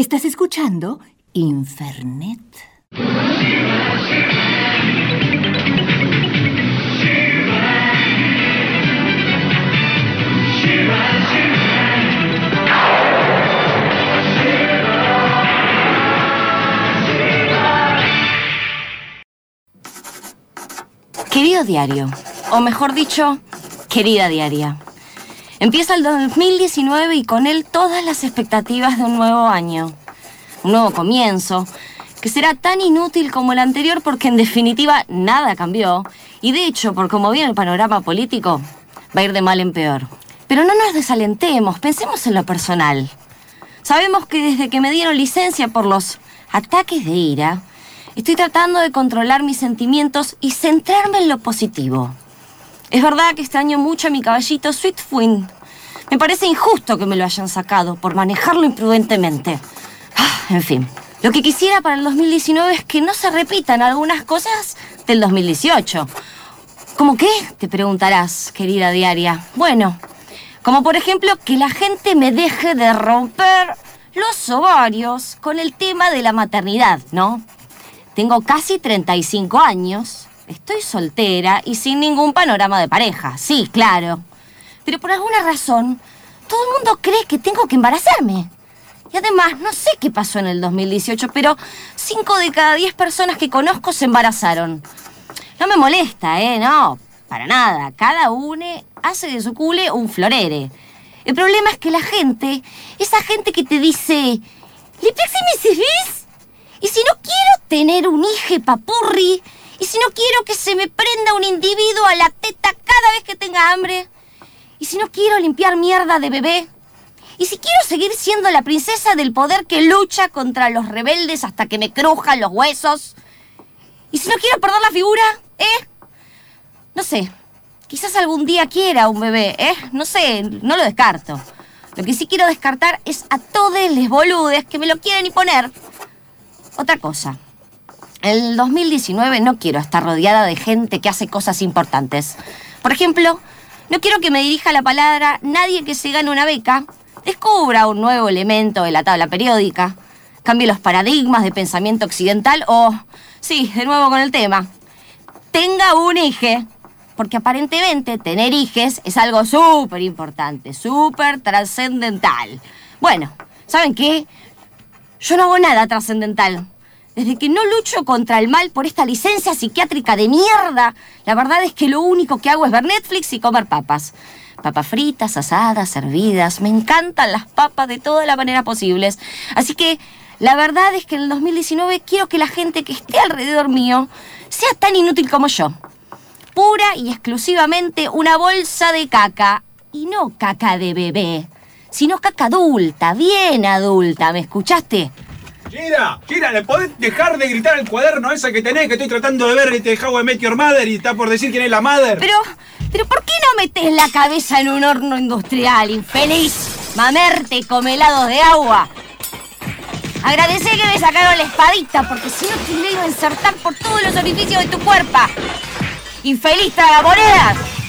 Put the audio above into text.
Estás escuchando Infernet. Querido diario, o mejor dicho, querida diaria. Empieza el 2019 y con él todas las expectativas de un nuevo año. Un nuevo comienzo, que será tan inútil como el anterior porque en definitiva nada cambió. Y de hecho, por cómo viene el panorama político, va a ir de mal en peor. Pero no nos desalentemos, pensemos en lo personal. Sabemos que desde que me dieron licencia por los ataques de ira, estoy tratando de controlar mis sentimientos y centrarme en lo positivo. Es verdad que extraño mucho a mi caballito Sweetwind. Me parece injusto que me lo hayan sacado por manejarlo imprudentemente. Ah, en fin, lo que quisiera para el 2019 es que no se repitan algunas cosas del 2018. ¿Cómo qué? Te preguntarás, querida diaria. Bueno, como por ejemplo que la gente me deje de romper los ovarios con el tema de la maternidad, ¿no? Tengo casi 35 años Estoy soltera y sin ningún panorama de pareja, sí, claro. Pero por alguna razón, todo el mundo cree que tengo que embarazarme. Y además, no sé qué pasó en el 2018, pero 5 de cada 10 personas que conozco se embarazaron. No me molesta, ¿eh? No, para nada. Cada uno hace de su cule un florere. El problema es que la gente, esa gente que te dice, ¿le mi Y si no quiero tener un hijo papurri, ¿Y si no quiero que se me prenda un individuo a la teta cada vez que tenga hambre? ¿Y si no quiero limpiar mierda de bebé? ¿Y si quiero seguir siendo la princesa del poder que lucha contra los rebeldes hasta que me crujan los huesos? ¿Y si no quiero perder la figura? ¿Eh? No sé. Quizás algún día quiera un bebé, ¿eh? No sé, no lo descarto. Lo que sí quiero descartar es a todos los boludes que me lo quieren imponer. Otra cosa. El 2019 no quiero estar rodeada de gente que hace cosas importantes. Por ejemplo, no quiero que me dirija la palabra nadie que se gane una beca, descubra un nuevo elemento de la tabla periódica, cambie los paradigmas de pensamiento occidental o, sí, de nuevo con el tema, tenga un hijo. Porque aparentemente tener hijes es algo súper importante, súper trascendental. Bueno, ¿saben qué? Yo no hago nada trascendental. Desde que no lucho contra el mal por esta licencia psiquiátrica de mierda, la verdad es que lo único que hago es ver Netflix y comer papas. Papas fritas, asadas, servidas. Me encantan las papas de todas las maneras posibles. Así que la verdad es que en el 2019 quiero que la gente que esté alrededor mío sea tan inútil como yo. Pura y exclusivamente una bolsa de caca. Y no caca de bebé, sino caca adulta, bien adulta. ¿Me escuchaste? Gira, Gira, ¿le podés dejar de gritar al cuaderno esa que tenés que estoy tratando de ver este How I Met Your Mother y está por decir quién es la mother? Pero, pero ¿por qué no metes la cabeza en un horno industrial, infeliz? Mamerte come helados de agua. Agradecé que me sacaron la espadita, porque si no te iba a insertar por todos los orificios de tu cuerpo. Infeliz tragamonedas.